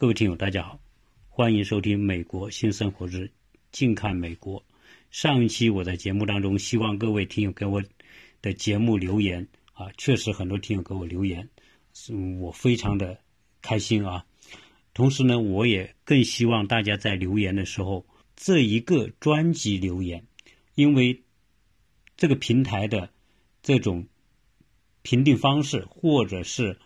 各位听友，大家好，欢迎收听《美国新生活之》，近看美国。上一期我在节目当中，希望各位听友给我的节目留言啊，确实很多听友给我留言，我非常的开心啊。同时呢，我也更希望大家在留言的时候，这一个专辑留言，因为这个平台的这种评定方式，或者是。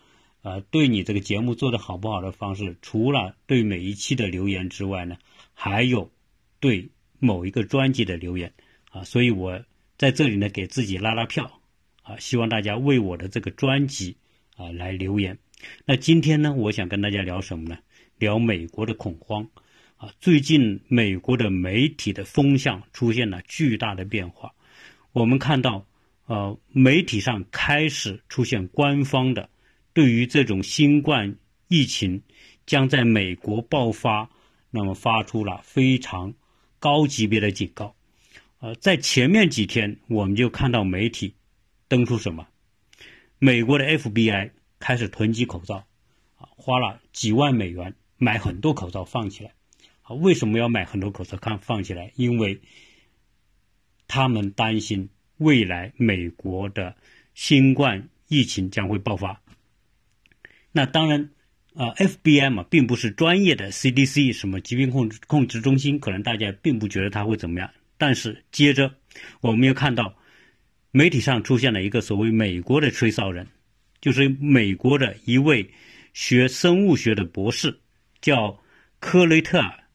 呃，对你这个节目做的好不好的方式，除了对每一期的留言之外呢，还有对某一个专辑的留言啊，所以我在这里呢给自己拉拉票啊，希望大家为我的这个专辑啊来留言。那今天呢，我想跟大家聊什么呢？聊美国的恐慌啊，最近美国的媒体的风向出现了巨大的变化，我们看到呃媒体上开始出现官方的。对于这种新冠疫情将在美国爆发，那么发出了非常高级别的警告。呃，在前面几天，我们就看到媒体登出什么，美国的 FBI 开始囤积口罩，啊，花了几万美元买很多口罩放起来。啊，为什么要买很多口罩看放起来？因为他们担心未来美国的新冠疫情将会爆发。那当然，啊，FBI 嘛，并不是专业的 CDC 什么疾病控制控制中心，可能大家并不觉得它会怎么样。但是接着，我们又看到媒体上出现了一个所谓美国的吹哨人，就是美国的一位学生物学的博士，叫科雷特尔，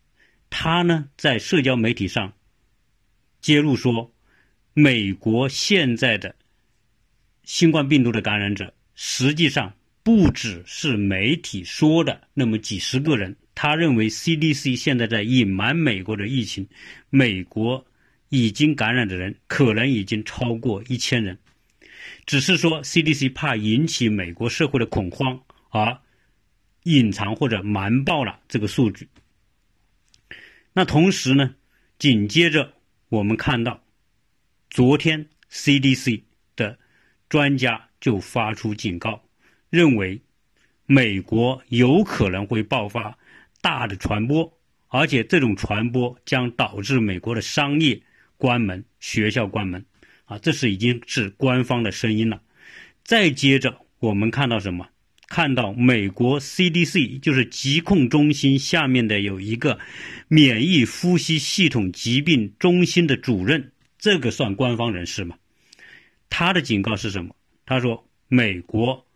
他呢在社交媒体上揭露说，美国现在的新冠病毒的感染者实际上。不只是媒体说的那么几十个人，他认为 CDC 现在在隐瞒美国的疫情，美国已经感染的人可能已经超过一千人，只是说 CDC 怕引起美国社会的恐慌而隐藏或者瞒报了这个数据。那同时呢，紧接着我们看到，昨天 CDC 的专家就发出警告。认为美国有可能会爆发大的传播，而且这种传播将导致美国的商业关门、学校关门，啊，这是已经是官方的声音了。再接着，我们看到什么？看到美国 CDC 就是疾控中心下面的有一个免疫呼吸系统疾病中心的主任，这个算官方人士吗？他的警告是什么？他说美国。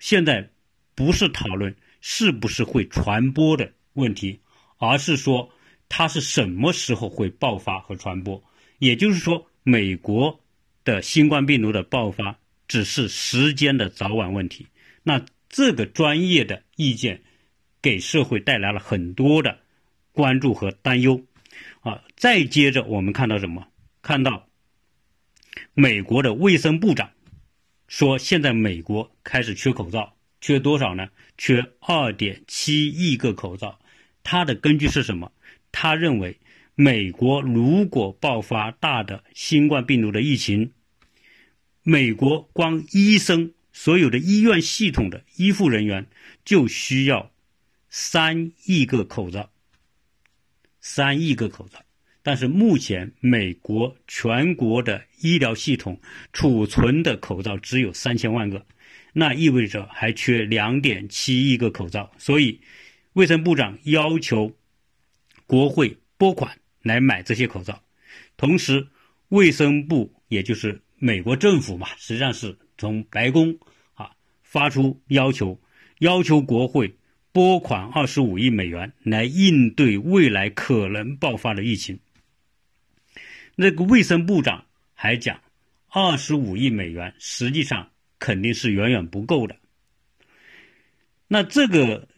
现在不是讨论是不是会传播的问题，而是说它是什么时候会爆发和传播。也就是说，美国的新冠病毒的爆发只是时间的早晚问题。那这个专业的意见给社会带来了很多的关注和担忧。啊，再接着我们看到什么？看到美国的卫生部长。说现在美国开始缺口罩，缺多少呢？缺二点七亿个口罩。他的根据是什么？他认为，美国如果爆发大的新冠病毒的疫情，美国光医生所有的医院系统的医护人员就需要三亿个口罩，三亿个口罩。但是目前美国全国的医疗系统储存的口罩只有三千万个，那意味着还缺两点七亿个口罩。所以，卫生部长要求国会拨款来买这些口罩。同时，卫生部也就是美国政府嘛，实际上是从白宫啊发出要求，要求国会拨款二十五亿美元来应对未来可能爆发的疫情。那个卫生部长还讲，二十五亿美元实际上肯定是远远不够的。那这个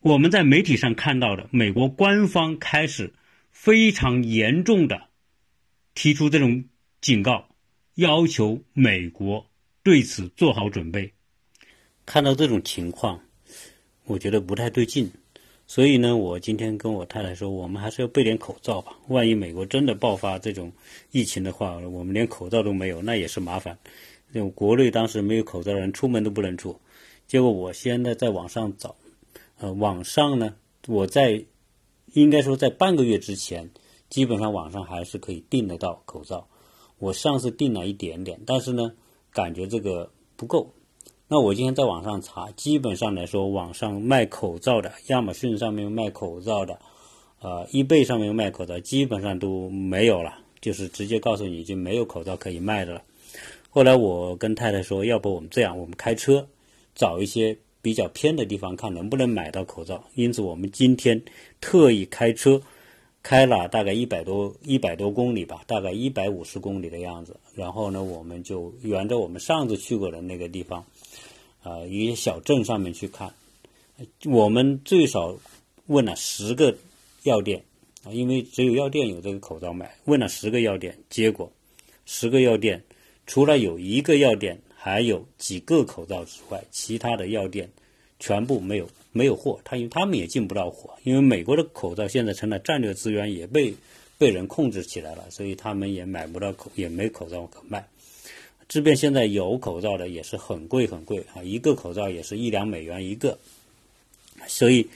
我们在媒体上看到的，美国官方开始非常严重的提出这种警告，要求美国对此做好准备。看到这种情况，我觉得不太对劲。所以呢，我今天跟我太太说，我们还是要备点口罩吧。万一美国真的爆发这种疫情的话，我们连口罩都没有，那也是麻烦。因为国内当时没有口罩，人出门都不能出。结果我现在在网上找，呃，网上呢，我在应该说在半个月之前，基本上网上还是可以订得到口罩。我上次订了一点点，但是呢，感觉这个不够。那我今天在网上查，基本上来说，网上卖口罩的，亚马逊上面卖口罩的，呃，易贝上面卖口罩，基本上都没有了，就是直接告诉你已经没有口罩可以卖的了。后来我跟太太说，要不我们这样，我们开车找一些比较偏的地方，看能不能买到口罩。因此，我们今天特意开车开了大概一百多一百多公里吧，大概一百五十公里的样子。然后呢，我们就沿着我们上次去过的那个地方。啊，一些小镇上面去看，我们最少问了十个药店啊，因为只有药店有这个口罩卖。问了十个药店，结果十个药店除了有一个药店还有几个口罩之外，其他的药店全部没有没有货。他因为他们也进不到货，因为美国的口罩现在成了战略资源，也被被人控制起来了，所以他们也买不到口，也没口罩可卖。即便现在有口罩的，也是很贵很贵啊，一个口罩也是一两美元一个。所以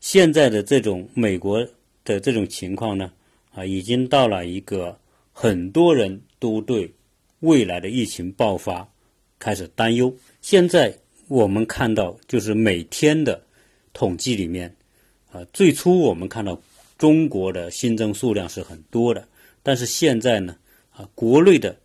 现在的这种美国的这种情况呢，啊，已经到了一个很多人都对未来的疫情爆发开始担忧。现在我们看到，就是每天的统计里面，啊，最初我们看到中国的新增数量是很多的，但是现在呢，啊，国内的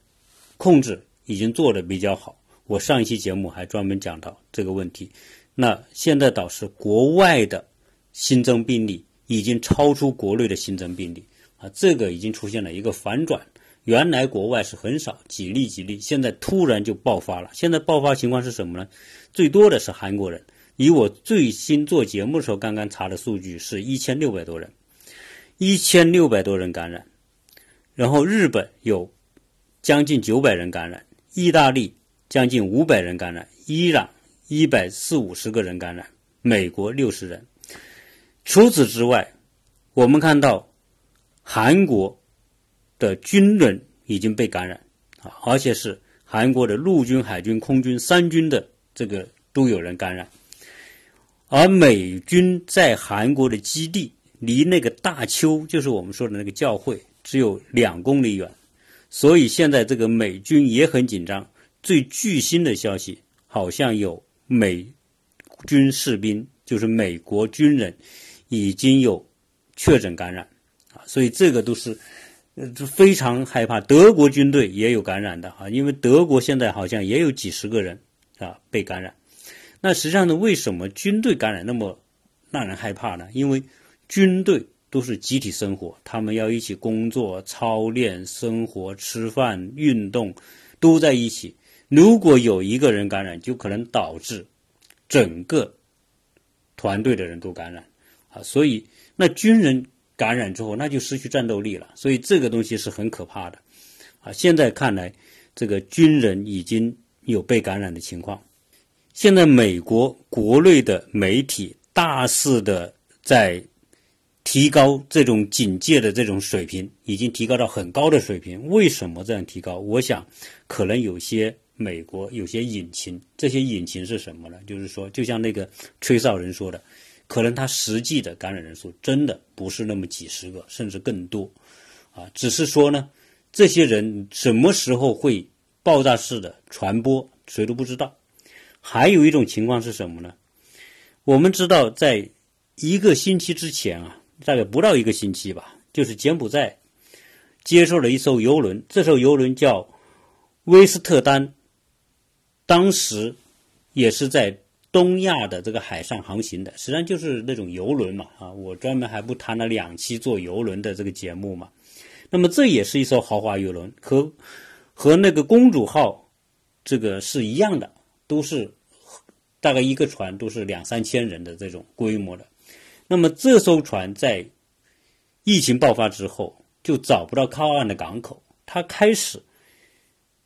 控制。已经做的比较好，我上一期节目还专门讲到这个问题。那现在倒是国外的新增病例已经超出国内的新增病例啊，这个已经出现了一个反转。原来国外是很少几例几例，现在突然就爆发了。现在爆发情况是什么呢？最多的是韩国人，以我最新做节目的时候刚刚查的数据是一千六百多人，一千六百多人感染，然后日本有将近九百人感染。意大利将近五百人感染，伊朗一百四五十个人感染，美国六十人。除此之外，我们看到韩国的军人已经被感染啊，而且是韩国的陆军、海军、空军三军的这个都有人感染。而美军在韩国的基地离那个大邱，就是我们说的那个教会，只有两公里远。所以现在这个美军也很紧张。最具新的消息，好像有美军士兵，就是美国军人，已经有确诊感染啊。所以这个都是呃非常害怕。德国军队也有感染的啊，因为德国现在好像也有几十个人啊被感染。那实际上呢，为什么军队感染那么让人害怕呢？因为军队。都是集体生活，他们要一起工作、操练、生活、吃饭、运动，都在一起。如果有一个人感染，就可能导致整个团队的人都感染啊。所以，那军人感染之后，那就失去战斗力了。所以，这个东西是很可怕的啊。现在看来，这个军人已经有被感染的情况。现在，美国国内的媒体大肆的在。提高这种警戒的这种水平，已经提高到很高的水平。为什么这样提高？我想，可能有些美国有些隐情。这些隐情是什么呢？就是说，就像那个吹哨人说的，可能他实际的感染人数真的不是那么几十个，甚至更多。啊，只是说呢，这些人什么时候会爆炸式的传播，谁都不知道。还有一种情况是什么呢？我们知道，在一个星期之前啊。大概不到一个星期吧，就是柬埔寨接受了一艘游轮，这艘游轮叫威斯特丹，当时也是在东亚的这个海上航行的，实际上就是那种游轮嘛啊，我专门还不谈了两期做游轮的这个节目嘛。那么这也是一艘豪华游轮，和和那个公主号这个是一样的，都是大概一个船都是两三千人的这种规模的。那么这艘船在疫情爆发之后就找不到靠岸的港口，他开始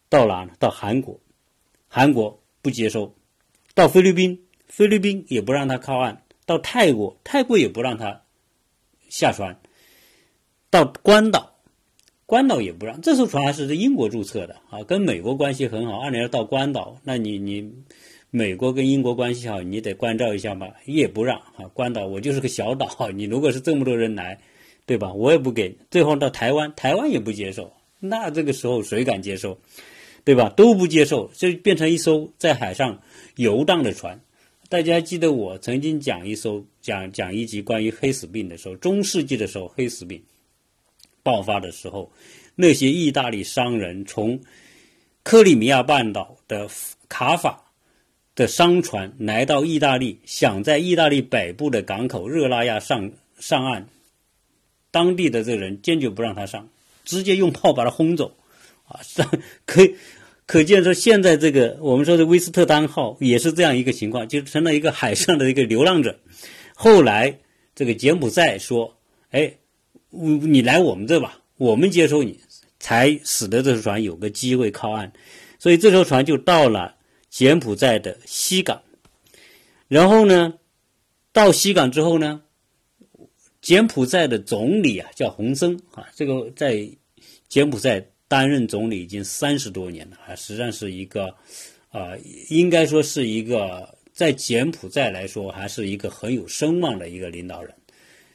到哪呢？到韩国，韩国不接收；到菲律宾，菲律宾也不让他靠岸；到泰国，泰国也不让他下船；到关岛，关岛也不让。这艘船还是在英国注册的啊，跟美国关系很好。按理说到关岛，那你你。美国跟英国关系好，你得关照一下嘛，也不让啊，关岛我就是个小岛，你如果是这么多人来，对吧？我也不给。最后到台湾，台湾也不接受，那这个时候谁敢接受，对吧？都不接受，就变成一艘在海上游荡的船。大家记得我曾经讲一艘讲讲一集关于黑死病的时候，中世纪的时候黑死病爆发的时候，那些意大利商人从克里米亚半岛的卡法。的商船来到意大利，想在意大利北部的港口热那亚上上岸，当地的这个人坚决不让他上，直接用炮把他轰走，啊，可可见说现在这个我们说的威斯特丹号也是这样一个情况，就成了一个海上的一个流浪者。后来这个柬埔寨说：“哎，你来我们这吧，我们接收你，才使得这艘船有个机会靠岸。”所以这艘船就到了。柬埔寨的西港，然后呢，到西港之后呢，柬埔寨的总理啊叫洪森啊，这个在柬埔寨担任总理已经三十多年了啊，实际上是一个啊，应该说是一个在柬埔寨来说还是一个很有声望的一个领导人。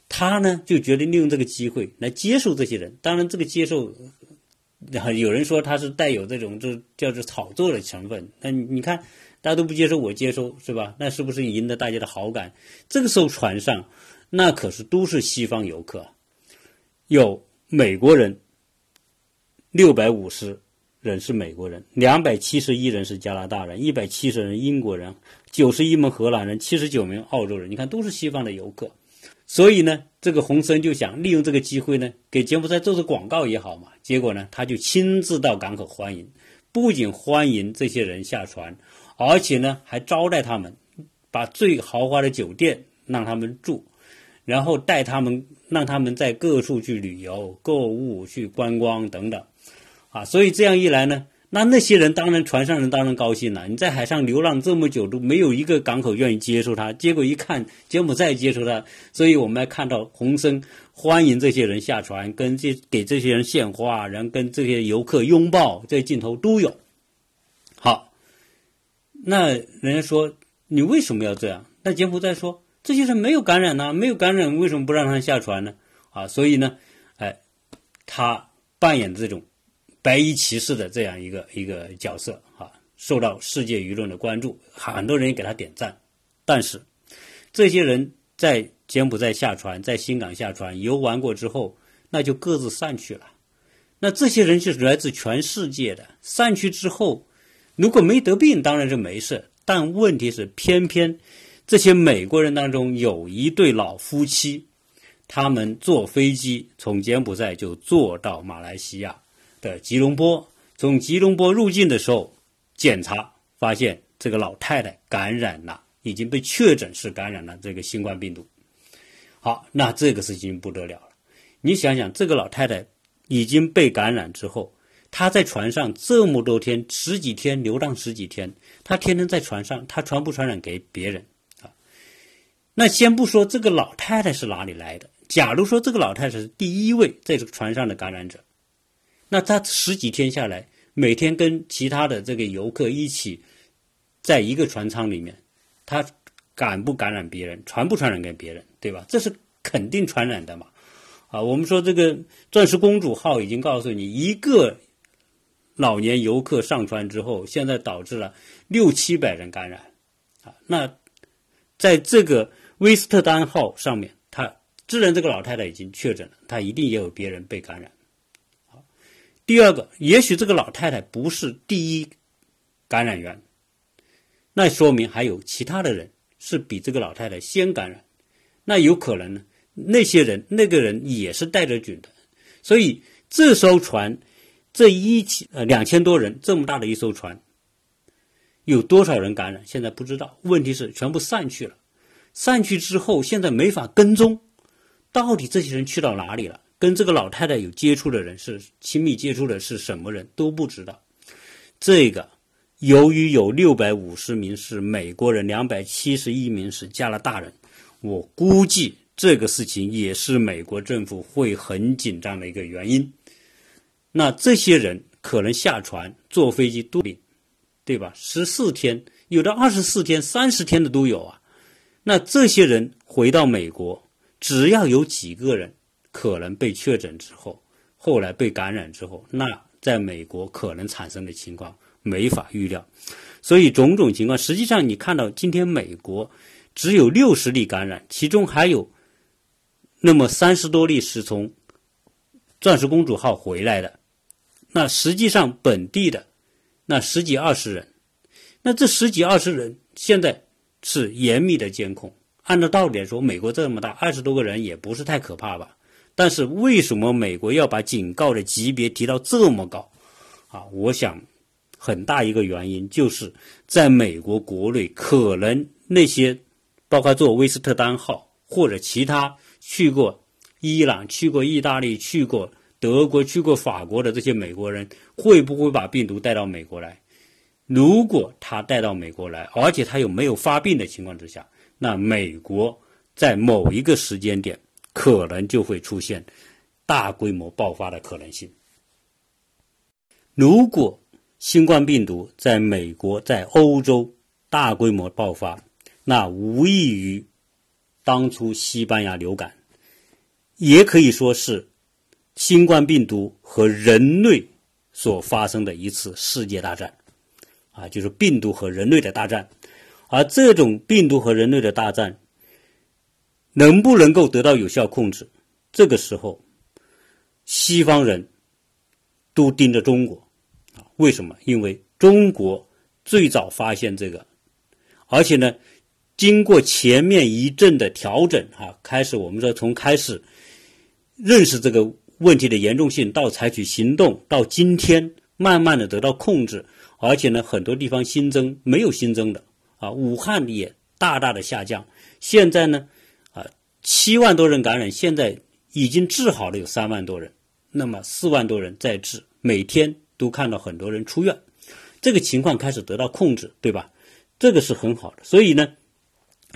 他呢就决定利用这个机会来接受这些人，当然这个接受。然 后有人说他是带有这种就叫做炒作的成分，那你看大家都不接受，我接收是吧？那是不是赢得大家的好感？这个时候船上那可是都是西方游客，有美国人六百五十人是美国人，两百七十一人是加拿大人，一百七十人英国人，九十一名荷兰人，七十九名澳洲人，你看都是西方的游客。所以呢，这个洪森就想利用这个机会呢，给柬埔寨做做广告也好嘛。结果呢，他就亲自到港口欢迎，不仅欢迎这些人下船，而且呢还招待他们，把最豪华的酒店让他们住，然后带他们，让他们在各处去旅游、购物、去观光等等，啊，所以这样一来呢。那那些人当然，船上人当然高兴了。你在海上流浪这么久，都没有一个港口愿意接受他。结果一看，柬埔寨接受他，所以我们还看到洪森欢迎这些人下船，跟这给这些人献花，然后跟这些游客拥抱，这镜头都有。好，那人家说你为什么要这样？那柬埔寨说这些人没有感染呢，没有感染，为什么不让他下船呢？啊，所以呢，哎，他扮演这种。白衣骑士的这样一个一个角色啊，受到世界舆论的关注，很多人给他点赞。但是，这些人在柬埔寨下船，在新港下船游玩过之后，那就各自散去了。那这些人是来自全世界的，散去之后，如果没得病，当然是没事。但问题是，偏偏这些美国人当中有一对老夫妻，他们坐飞机从柬埔寨就坐到马来西亚。的吉隆坡，从吉隆坡入境的时候，检查发现这个老太太感染了，已经被确诊是感染了这个新冠病毒。好，那这个事情不得了了。你想想，这个老太太已经被感染之后，她在船上这么多天，十几天流浪十几天，她天天在船上，她传不传染给别人啊？那先不说这个老太太是哪里来的，假如说这个老太太是第一位在这个船上的感染者。那他十几天下来，每天跟其他的这个游客一起，在一个船舱里面，他感不感染别人，传不传染给别人，对吧？这是肯定传染的嘛。啊，我们说这个钻石公主号已经告诉你，一个老年游客上船之后，现在导致了六七百人感染。啊，那在这个威斯特丹号上面，他自然这个老太太已经确诊了，她一定也有别人被感染。第二个，也许这个老太太不是第一感染源，那说明还有其他的人是比这个老太太先感染，那有可能呢？那些人那个人也是带着菌的，所以这艘船这一起呃两千多人这么大的一艘船，有多少人感染？现在不知道。问题是全部散去了，散去之后现在没法跟踪，到底这些人去到哪里了？跟这个老太太有接触的人是亲密接触的是什么人都不知道。这个由于有六百五十名是美国人，两百七十一名是加拿大人，我估计这个事情也是美国政府会很紧张的一个原因。那这些人可能下船坐飞机都病，对吧？十四天有的二十四天、三十天的都有啊。那这些人回到美国，只要有几个人可能被确诊之后，后来被感染之后，那在美国可能产生的情况没法预料。所以种种情况，实际上你看到今天美国只有六十例感染，其中还有那么三十多例是从钻石公主号回来的。那实际上本地的那十几二十人，那这十几二十人现在。是严密的监控。按照道理来说，美国这么大，二十多个人也不是太可怕吧？但是为什么美国要把警告的级别提到这么高？啊，我想很大一个原因就是在美国国内，可能那些包括坐威斯特丹号或者其他去过伊朗、去过意大利、去过德国、去过法国的这些美国人，会不会把病毒带到美国来？如果他带到美国来，而且他有没有发病的情况之下，那美国在某一个时间点可能就会出现大规模爆发的可能性。如果新冠病毒在美国、在欧洲大规模爆发，那无异于当初西班牙流感，也可以说是新冠病毒和人类所发生的一次世界大战。啊，就是病毒和人类的大战，而这种病毒和人类的大战能不能够得到有效控制？这个时候，西方人都盯着中国啊？为什么？因为中国最早发现这个，而且呢，经过前面一阵的调整，哈，开始我们说从开始认识这个问题的严重性，到采取行动，到今天慢慢的得到控制。而且呢，很多地方新增没有新增的啊，武汉也大大的下降。现在呢，七万多人感染，现在已经治好了有三万多人，那么四万多人在治，每天都看到很多人出院，这个情况开始得到控制，对吧？这个是很好的。所以呢，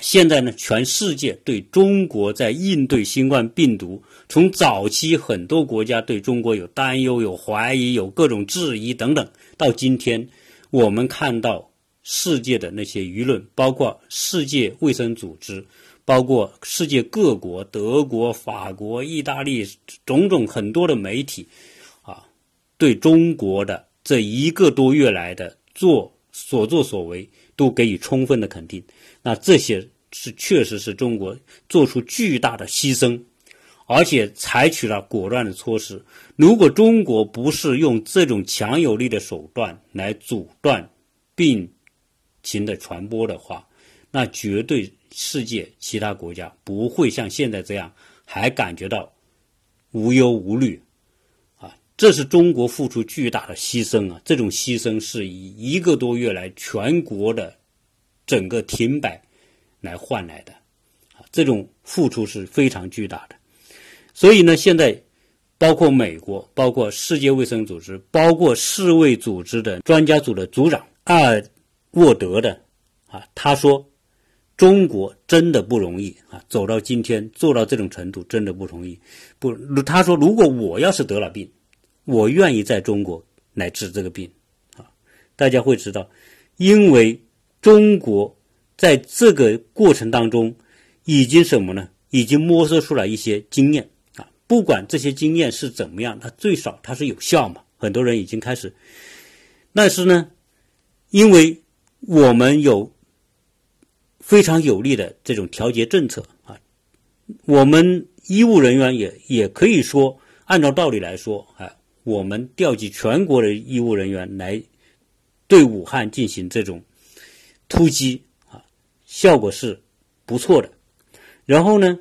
现在呢，全世界对中国在应对新冠病毒，从早期很多国家对中国有担忧、有怀疑、有各种质疑等等。到今天，我们看到世界的那些舆论，包括世界卫生组织，包括世界各国，德国、法国、意大利，种种很多的媒体，啊，对中国的这一个多月来的做所作所为，都给予充分的肯定。那这些是确实是中国做出巨大的牺牲。而且采取了果断的措施。如果中国不是用这种强有力的手段来阻断病情的传播的话，那绝对世界其他国家不会像现在这样还感觉到无忧无虑啊！这是中国付出巨大的牺牲啊！这种牺牲是以一个多月来全国的整个停摆来换来的啊！这种付出是非常巨大的。所以呢，现在包括美国、包括世界卫生组织、包括世卫组织的专家组的组长阿尔沃德的啊，他说，中国真的不容易啊，走到今天做到这种程度真的不容易。不，他说，如果我要是得了病，我愿意在中国来治这个病啊。大家会知道，因为中国在这个过程当中已经什么呢？已经摸索出来一些经验啊。不管这些经验是怎么样，它最少它是有效嘛？很多人已经开始，但是呢，因为我们有非常有力的这种调节政策啊，我们医务人员也也可以说，按照道理来说，啊，我们调集全国的医务人员来对武汉进行这种突击啊，效果是不错的。然后呢？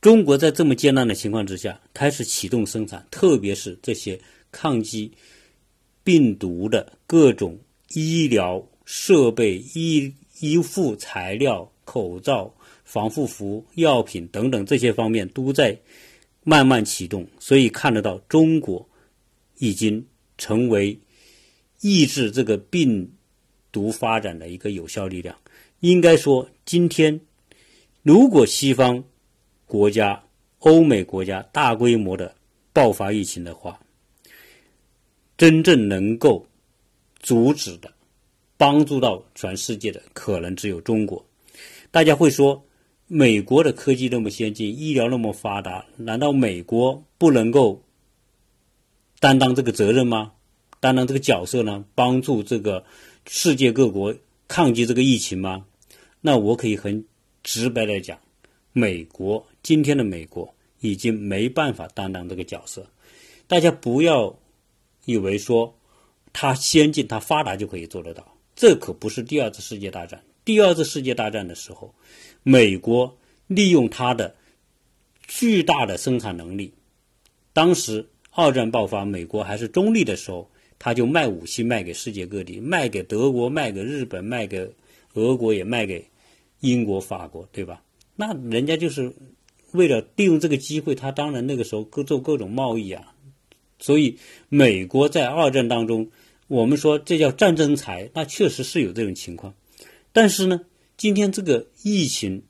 中国在这么艰难的情况之下，开始启动生产，特别是这些抗击病毒的各种医疗设备、医医护材料、口罩、防护服、药品等等这些方面都在慢慢启动。所以看得到，中国已经成为抑制这个病毒发展的一个有效力量。应该说，今天如果西方，国家、欧美国家大规模的爆发疫情的话，真正能够阻止的帮助到全世界的可能只有中国。大家会说，美国的科技那么先进，医疗那么发达，难道美国不能够担当这个责任吗？担当这个角色呢？帮助这个世界各国抗击这个疫情吗？那我可以很直白的讲，美国今天的美国已经没办法担当这个角色。大家不要以为说它先进、它发达就可以做得到，这可不是第二次世界大战。第二次世界大战的时候，美国利用它的巨大的生产能力，当时二战爆发，美国还是中立的时候，他就卖武器卖给世界各地，卖给德国，卖给日本，卖给俄国，也卖给英国、法国，对吧？那人家就是为了利用这个机会，他当然那个时候各做各种贸易啊。所以，美国在二战当中，我们说这叫战争财，那确实是有这种情况。但是呢，今天这个疫情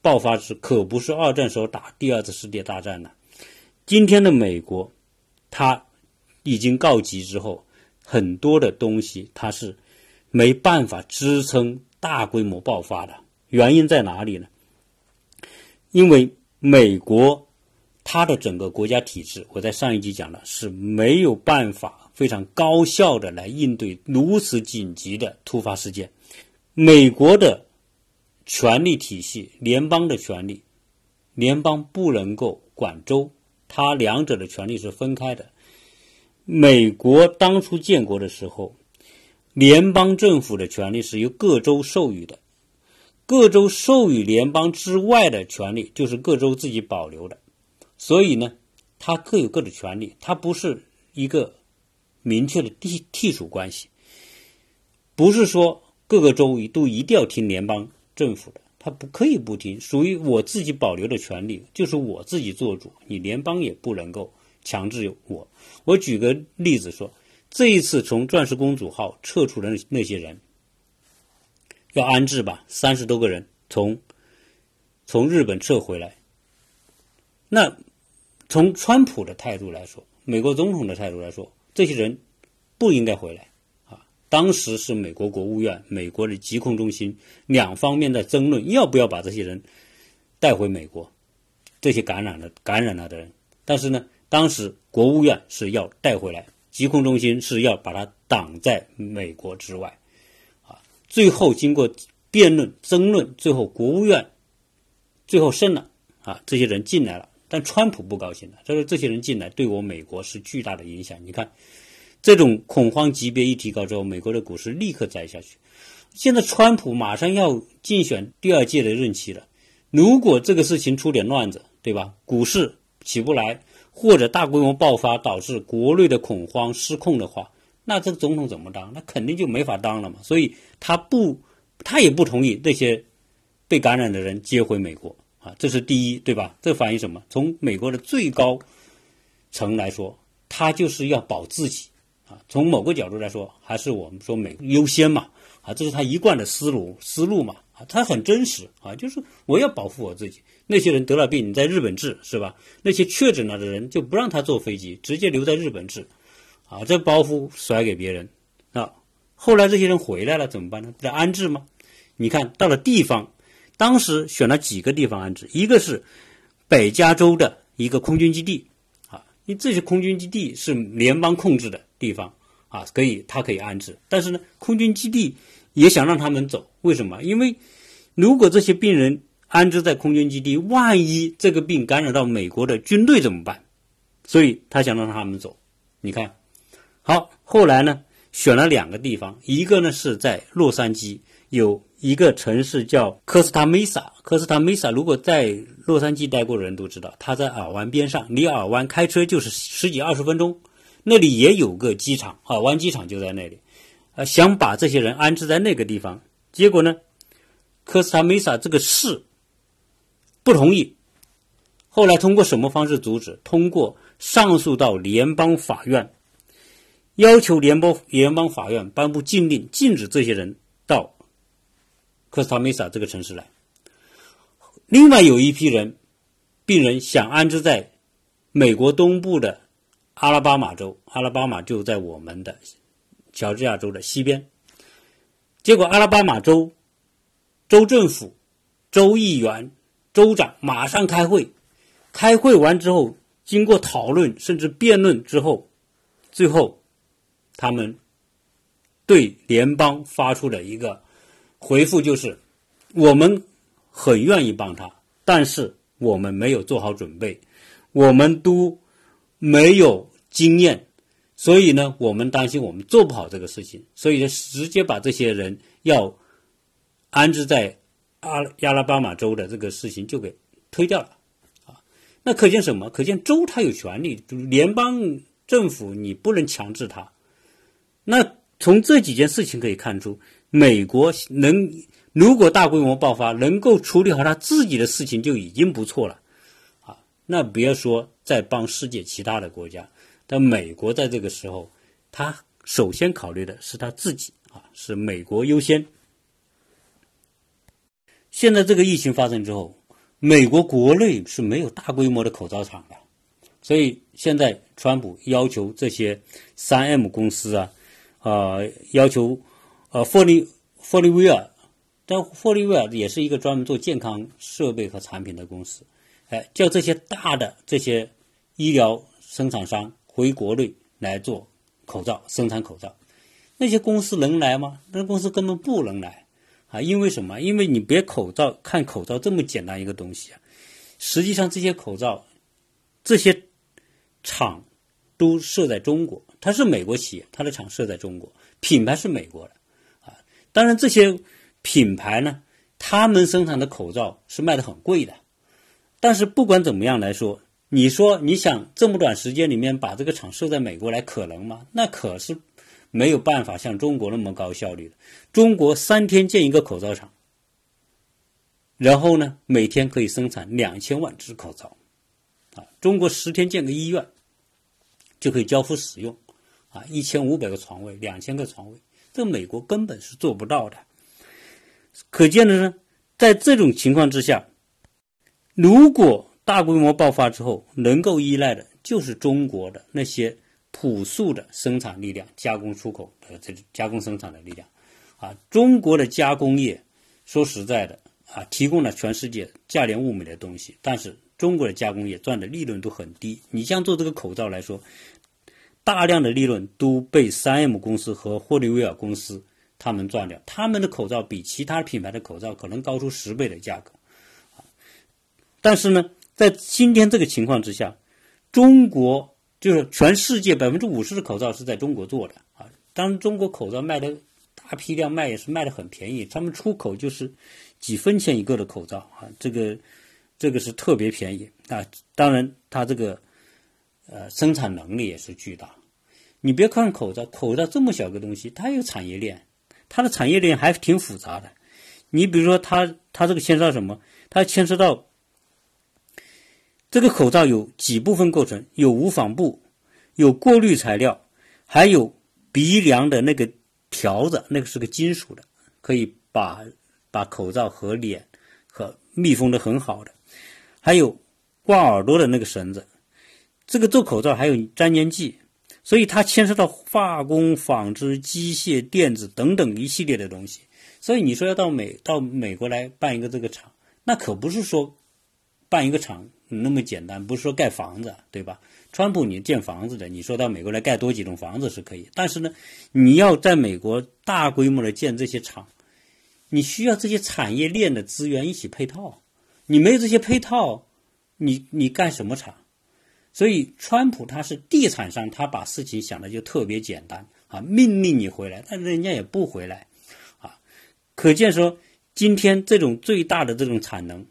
爆发时，可不是二战时候打第二次世界大战了。今天的美国，它已经告急之后，很多的东西它是没办法支撑大规模爆发的。原因在哪里呢？因为美国。它的整个国家体制，我在上一集讲了，是没有办法非常高效的来应对如此紧急的突发事件。美国的权力体系，联邦的权力，联邦不能够管州，它两者的权力是分开的。美国当初建国的时候，联邦政府的权力是由各州授予的，各州授予联邦之外的权利，就是各州自己保留的。所以呢，它各有各的权利，它不是一个明确的地替属关系，不是说各个州都一定要听联邦政府的，他不可以不听，属于我自己保留的权利，就是我自己做主，你联邦也不能够强制我。我举个例子说，这一次从钻石公主号撤出的那些人，要安置吧，三十多个人从从日本撤回来，那。从川普的态度来说，美国总统的态度来说，这些人不应该回来啊！当时是美国国务院、美国的疾控中心两方面在争论要不要把这些人带回美国，这些感染了、感染了的人。但是呢，当时国务院是要带回来，疾控中心是要把它挡在美国之外啊！最后经过辩论、争论，最后国务院最后胜了啊！这些人进来了。但川普不高兴了，他说：“这些人进来对我美国是巨大的影响。你看，这种恐慌级别一提高之后，美国的股市立刻栽下去。现在川普马上要竞选第二届的任期了，如果这个事情出点乱子，对吧？股市起不来，或者大规模爆发导致国内的恐慌失控的话，那这个总统怎么当？那肯定就没法当了嘛。所以他不，他也不同意那些被感染的人接回美国。”啊，这是第一，对吧？这反映什么？从美国的最高层来说，他就是要保自己啊。从某个角度来说，还是我们说美优先嘛啊，这是他一贯的思路思路嘛啊，他很真实啊，就是我要保护我自己。那些人得了病，你在日本治是吧？那些确诊了的人就不让他坐飞机，直接留在日本治啊，这包袱甩给别人啊。后来这些人回来了怎么办呢？在安置吗？你看到了地方。当时选了几个地方安置，一个是北加州的一个空军基地，啊，因为这些空军基地是联邦控制的地方，啊，可以他可以安置。但是呢，空军基地也想让他们走，为什么？因为如果这些病人安置在空军基地，万一这个病感染到美国的军队怎么办？所以他想让他们走。你看，好，后来呢，选了两个地方，一个呢是在洛杉矶有。一个城市叫科斯塔梅萨，科斯塔梅萨，如果在洛杉矶待过的人都知道，它在尔湾边上，离尔湾开车就是十几二十分钟。那里也有个机场，尔湾机场就在那里。呃，想把这些人安置在那个地方，结果呢，科斯塔梅萨这个市不同意。后来通过什么方式阻止？通过上诉到联邦法院，要求联邦联邦法院颁布禁令，禁止这些人到。科斯塔梅萨这个城市来，另外有一批人，病人想安置在美国东部的阿拉巴马州，阿拉巴马就在我们的乔治亚州的西边。结果阿拉巴马州州政府、州议员、州长马上开会，开会完之后，经过讨论甚至辩论之后，最后他们对联邦发出的一个回复就是：我们很愿意帮他，但是我们没有做好准备，我们都没有经验。所以呢，我们担心我们做不好这个事情，所以就直接把这些人要安置在阿亚拉巴马州的这个事情就给推掉了，啊，那可见什么？可见州他有权利，联邦政府你不能强制他。那从这几件事情可以看出，美国能如果大规模爆发，能够处理好他自己的事情就已经不错了，啊，那别说再帮世界其他的国家。但美国在这个时候，他首先考虑的是他自己啊，是美国优先。现在这个疫情发生之后，美国国内是没有大规模的口罩厂的，所以现在川普要求这些三 M 公司啊，啊，要求呃霍利霍利威尔，但霍利威尔也是一个专门做健康设备和产品的公司，哎，叫这些大的这些医疗生产商。回国内来做口罩，生产口罩，那些公司能来吗？那公司根本不能来啊！因为什么？因为你别口罩看口罩这么简单一个东西啊，实际上这些口罩，这些厂都设在中国，它是美国企业，它的厂设在中国，品牌是美国的。当然这些品牌呢，他们生产的口罩是卖的很贵的，但是不管怎么样来说。你说你想这么短时间里面把这个厂设在美国来可能吗？那可是没有办法像中国那么高效率的。中国三天建一个口罩厂，然后呢每天可以生产两千万只口罩，啊，中国十天建个医院就可以交付使用，啊，一千五百个床位，两千个床位，这美国根本是做不到的。可见的呢，在这种情况之下，如果大规模爆发之后，能够依赖的就是中国的那些朴素的生产力量、加工出口的这加工生产的力量，啊，中国的加工业，说实在的，啊，提供了全世界价廉物美的东西，但是中国的加工业赚的利润都很低。你像做这个口罩来说，大量的利润都被三 M 公司和霍利威尔公司他们赚掉，他们的口罩比其他品牌的口罩可能高出十倍的价格，但是呢。在今天这个情况之下，中国就是全世界百分之五十的口罩是在中国做的啊。当然中国口罩卖的大批量卖也是卖的很便宜，他们出口就是几分钱一个的口罩啊，这个这个是特别便宜啊。当然，它这个呃生产能力也是巨大。你别看口罩，口罩这么小个东西，它有产业链，它的产业链还挺复杂的。你比如说，它它这个牵涉到什么？它牵涉到。这个口罩有几部分构成？有无纺布，有过滤材料，还有鼻梁的那个条子，那个是个金属的，可以把把口罩和脸和密封的很好的。还有挂耳朵的那个绳子。这个做口罩还有粘粘剂，所以它牵涉到化工、纺织、机械、电子等等一系列的东西。所以你说要到美到美国来办一个这个厂，那可不是说办一个厂。那么简单，不是说盖房子，对吧？川普你建房子的，你说到美国来盖多几栋房子是可以，但是呢，你要在美国大规模的建这些厂，你需要这些产业链的资源一起配套，你没有这些配套，你你干什么厂？所以川普他是地产商，他把事情想的就特别简单啊，命令你回来，但人家也不回来啊，可见说今天这种最大的这种产能。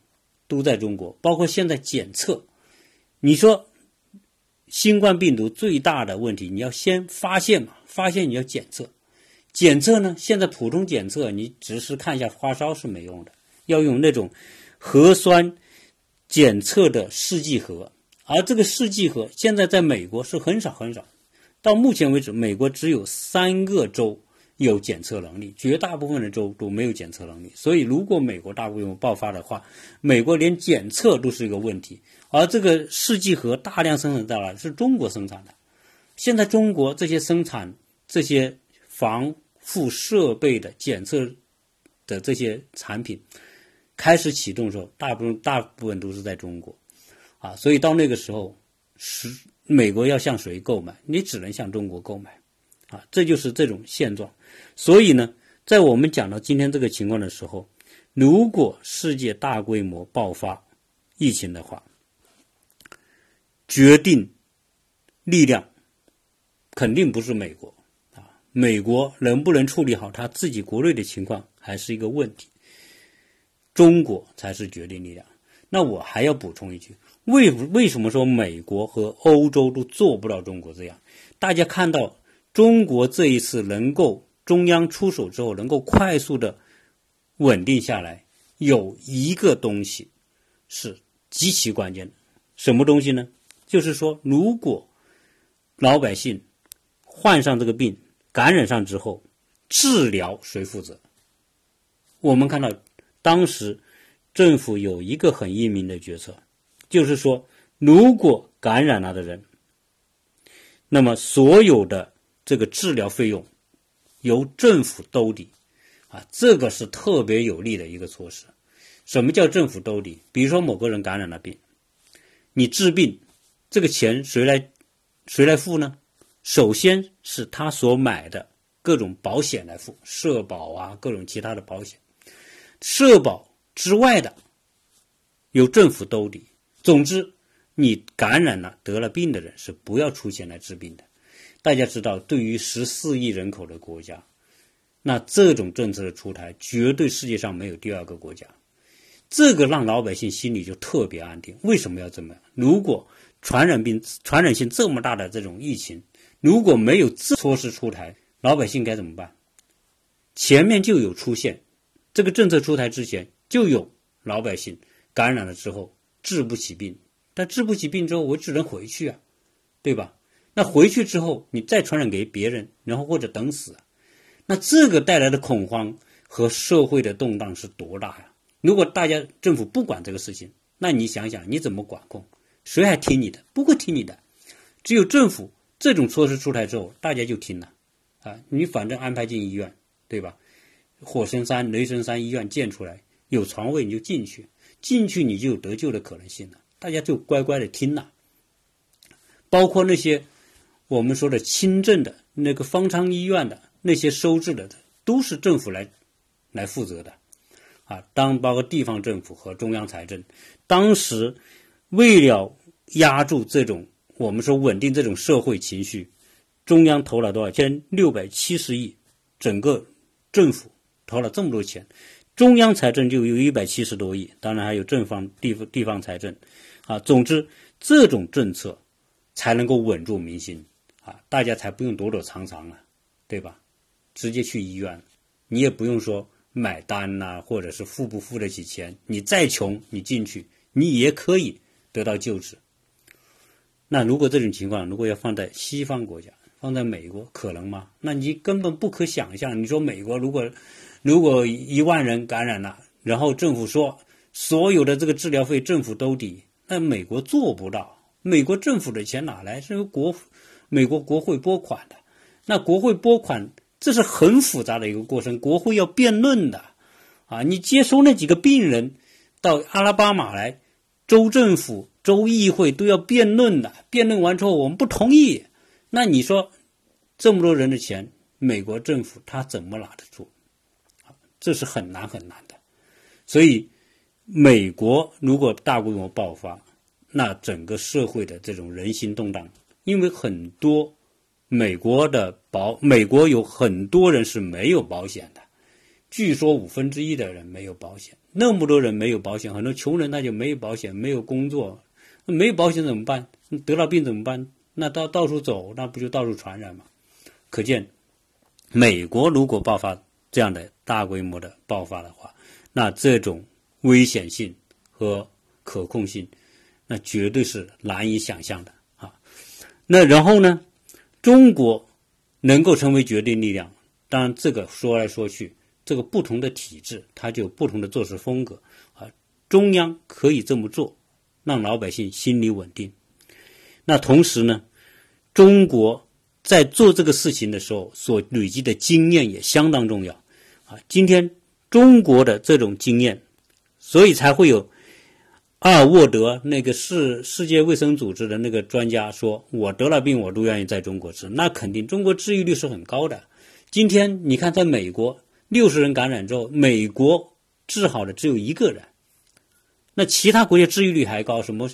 都在中国，包括现在检测。你说新冠病毒最大的问题，你要先发现嘛？发现你要检测，检测呢？现在普通检测，你只是看一下发烧是没用的，要用那种核酸检测的试剂盒。而这个试剂盒现在在美国是很少很少，到目前为止，美国只有三个州。有检测能力，绝大部分的州都没有检测能力。所以，如果美国大规模爆发的话，美国连检测都是一个问题。而这个试剂盒大量生产到了是中国生产的。现在中国这些生产这些防护设备的检测的这些产品开始启动的时候，大部分大部分都是在中国，啊，所以到那个时候，是美国要向谁购买，你只能向中国购买，啊，这就是这种现状。所以呢，在我们讲到今天这个情况的时候，如果世界大规模爆发疫情的话，决定力量肯定不是美国啊，美国能不能处理好他自己国内的情况还是一个问题，中国才是决定力量。那我还要补充一句，为为什么说美国和欧洲都做不到中国这样？大家看到中国这一次能够中央出手之后，能够快速的稳定下来，有一个东西是极其关键的，什么东西呢？就是说，如果老百姓患上这个病、感染上之后，治疗谁负责？我们看到当时政府有一个很英明的决策，就是说，如果感染了的人，那么所有的这个治疗费用由政府兜底，啊，这个是特别有利的一个措施。什么叫政府兜底？比如说某个人感染了病，你治病。这个钱谁来谁来付呢？首先是他所买的各种保险来付，社保啊，各种其他的保险。社保之外的由政府兜底。总之，你感染了得了病的人是不要出钱来治病的。大家知道，对于十四亿人口的国家，那这种政策的出台，绝对世界上没有第二个国家。这个让老百姓心里就特别安定。为什么要这么？如果传染病传染性这么大的这种疫情，如果没有措施出台，老百姓该怎么办？前面就有出现，这个政策出台之前就有老百姓感染了之后治不起病，但治不起病之后我只能回去啊，对吧？那回去之后你再传染给别人，然后或者等死，那这个带来的恐慌和社会的动荡是多大呀？如果大家政府不管这个事情，那你想想你怎么管控？谁还听你的？不会听你的。只有政府这种措施出台之后，大家就听了。啊，你反正安排进医院，对吧？火神山、雷神山医院建出来有床位，你就进去，进去你就有得救的可能性了。大家就乖乖的听了。包括那些我们说的轻症的那个方舱医院的那些收治的，都是政府来来负责的。啊，当包括地方政府和中央财政，当时。为了压住这种我们说稳定这种社会情绪，中央投了多少钱？六百七十亿，整个政府投了这么多钱，中央财政就有一百七十多亿，当然还有正方地方地方财政，啊，总之这种政策才能够稳住民心啊，大家才不用躲躲藏藏啊，对吧？直接去医院，你也不用说买单呐，或者是付不付得起钱，你再穷，你进去你也可以。得到救治，那如果这种情况如果要放在西方国家，放在美国可能吗？那你根本不可想象。你说美国如果如果一万人感染了，然后政府说所有的这个治疗费政府兜底，那美国做不到。美国政府的钱哪来？是由国美国国会拨款的。那国会拨款，这是很复杂的一个过程。国会要辩论的啊！你接收那几个病人到阿拉巴马来。州政府、州议会都要辩论的，辩论完之后我们不同意，那你说这么多人的钱，美国政府他怎么拿得住？这是很难很难的。所以，美国如果大规模爆发，那整个社会的这种人心动荡，因为很多美国的保，美国有很多人是没有保险的，据说五分之一的人没有保险。那么多人没有保险，很多穷人他就没有保险，没有工作，没有保险怎么办？得了病怎么办？那到到处走，那不就到处传染吗？可见，美国如果爆发这样的大规模的爆发的话，那这种危险性和可控性，那绝对是难以想象的啊。那然后呢，中国能够成为决定力量，当然这个说来说去。这个不同的体制，它就有不同的做事风格啊。中央可以这么做，让老百姓心里稳定。那同时呢，中国在做这个事情的时候所累积的经验也相当重要啊。今天中国的这种经验，所以才会有阿尔沃德那个世世界卫生组织的那个专家说：“我得了病，我都愿意在中国治。”那肯定中国治愈率是很高的。今天你看，在美国六十人感染之后，美国治好的只有一个人，那其他国家治愈率还高，什么？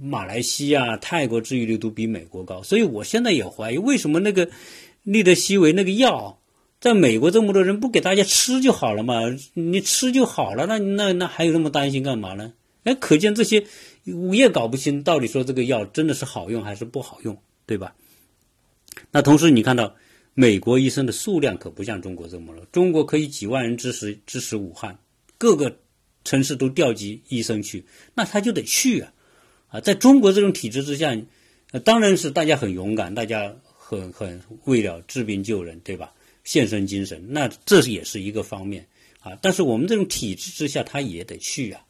马来西亚、泰国治愈率都比美国高，所以我现在也怀疑，为什么那个利德西韦那个药，在美国这么多人不给大家吃就好了嘛？你吃就好了，那那那还有那么担心干嘛呢？哎，可见这些我也搞不清到底说这个药真的是好用还是不好用，对吧？那同时你看到美国医生的数量可不像中国这么多，中国可以几万人支持支持武汉，各个城市都调集医生去，那他就得去啊。啊，在中国这种体制之下，当然是大家很勇敢，大家很很为了治病救人，对吧？献身精神，那这也是一个方面啊。但是我们这种体制之下，他也得去啊，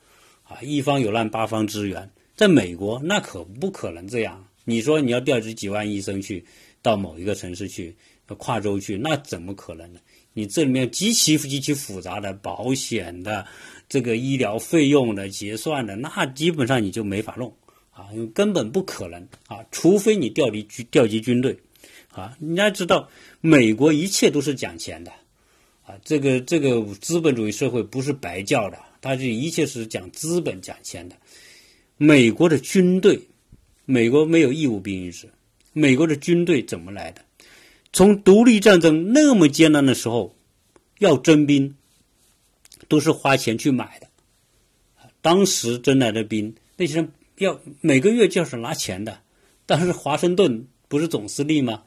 啊，一方有难八方支援。在美国，那可不可能这样。你说你要调集几万医生去到某一个城市去，跨州去，那怎么可能呢？你这里面极其极其复杂的保险的这个医疗费用的结算的，那基本上你就没法弄。啊，根本不可能啊，除非你调离军调集军队，啊，你要知道，美国一切都是讲钱的，啊，这个这个资本主义社会不是白教的，它这一切是讲资本讲钱的。美国的军队，美国没有义务兵役制，美国的军队怎么来的？从独立战争那么艰难的时候，要征兵，都是花钱去买的，当时征来的兵，那些人。要每个月就是拿钱的，但是华盛顿不是总司令吗？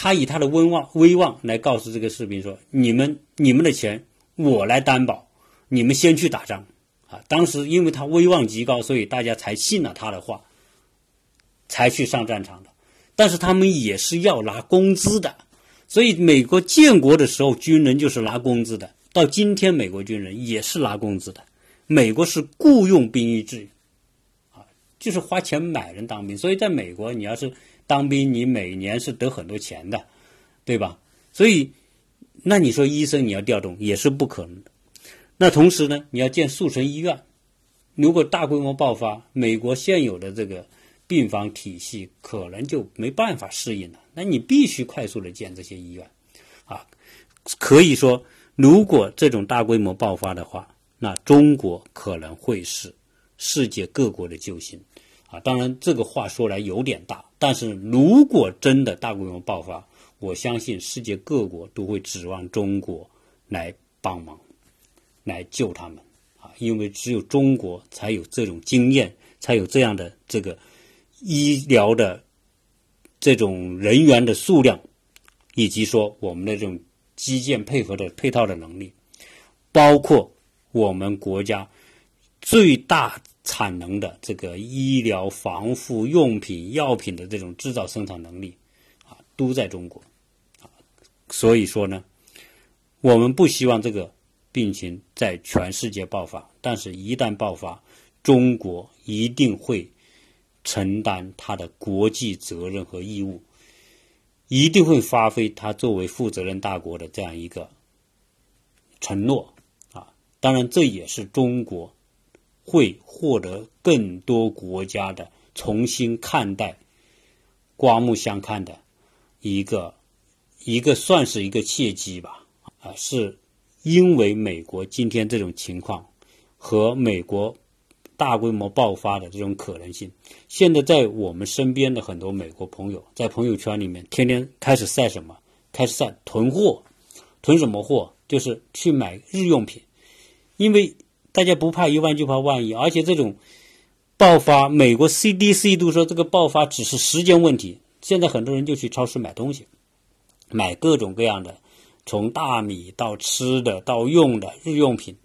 他以他的威望威望来告诉这个士兵说：“你们你们的钱我来担保，你们先去打仗。”啊，当时因为他威望极高，所以大家才信了他的话，才去上战场的。但是他们也是要拿工资的，所以美国建国的时候军人就是拿工资的，到今天美国军人也是拿工资的。美国是雇佣兵役制。啊就是花钱买人当兵，所以在美国，你要是当兵，你每年是得很多钱的，对吧？所以，那你说医生你要调动也是不可能的。那同时呢，你要建速成医院，如果大规模爆发，美国现有的这个病房体系可能就没办法适应了。那你必须快速的建这些医院，啊，可以说，如果这种大规模爆发的话，那中国可能会是。世界各国的救星，啊，当然这个话说来有点大，但是如果真的大规模爆发，我相信世界各国都会指望中国来帮忙，来救他们，啊，因为只有中国才有这种经验，才有这样的这个医疗的这种人员的数量，以及说我们的这种基建配合的配套的能力，包括我们国家。最大产能的这个医疗、防护用品、药品的这种制造生产能力，啊，都在中国，啊，所以说呢，我们不希望这个病情在全世界爆发，但是一旦爆发，中国一定会承担它的国际责任和义务，一定会发挥它作为负责任大国的这样一个承诺，啊，当然这也是中国。会获得更多国家的重新看待、刮目相看的一个一个算是一个契机吧。啊，是因为美国今天这种情况和美国大规模爆发的这种可能性，现在在我们身边的很多美国朋友在朋友圈里面天天开始晒什么？开始晒囤货，囤什么货？就是去买日用品，因为。大家不怕一万就怕万一，而且这种爆发，美国 CDC 都说这个爆发只是时间问题。现在很多人就去超市买东西，买各种各样的，从大米到吃的到用的日用品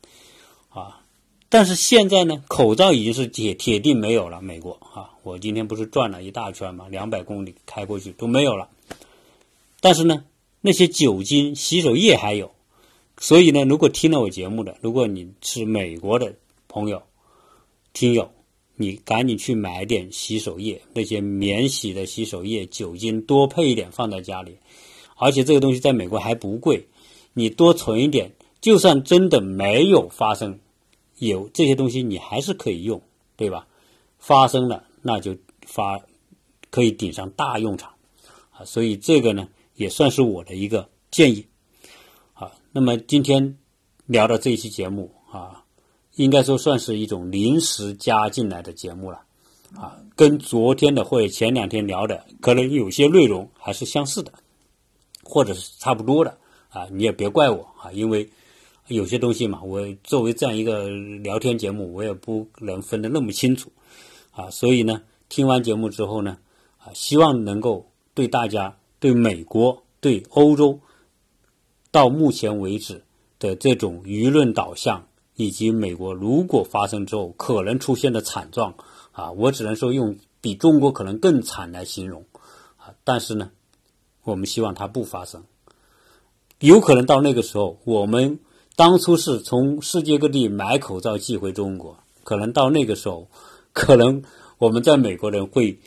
啊。但是现在呢，口罩已经是铁铁定没有了。美国啊，我今天不是转了一大圈嘛，两百公里开过去都没有了。但是呢，那些酒精、洗手液还有。所以呢，如果听了我节目的，如果你是美国的朋友、听友，你赶紧去买点洗手液，那些免洗的洗手液，酒精多配一点放在家里。而且这个东西在美国还不贵，你多存一点，就算真的没有发生，有这些东西你还是可以用，对吧？发生了那就发可以顶上大用场啊，所以这个呢也算是我的一个建议。那么今天聊的这一期节目啊。应该说算是一种临时加进来的节目了，啊，跟昨天的或者前两天聊的可能有些内容还是相似的，或者是差不多的，啊，你也别怪我啊，因为有些东西嘛，我作为这样一个聊天节目，我也不能分得那么清楚，啊，所以呢，听完节目之后呢，啊，希望能够对大家对美国对欧洲到目前为止的这种舆论导向。以及美国如果发生之后可能出现的惨状啊，我只能说用比中国可能更惨来形容啊。但是呢，我们希望它不发生。有可能到那个时候，我们当初是从世界各地买口罩寄回中国，可能到那个时候，可能我们在美国人会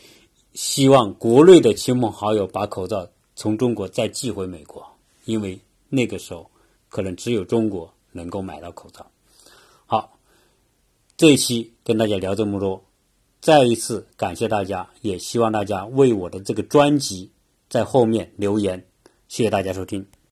希望国内的亲朋好友把口罩从中国再寄回美国，因为那个时候可能只有中国能够买到口罩。好，这一期跟大家聊这么多，再一次感谢大家，也希望大家为我的这个专辑在后面留言，谢谢大家收听。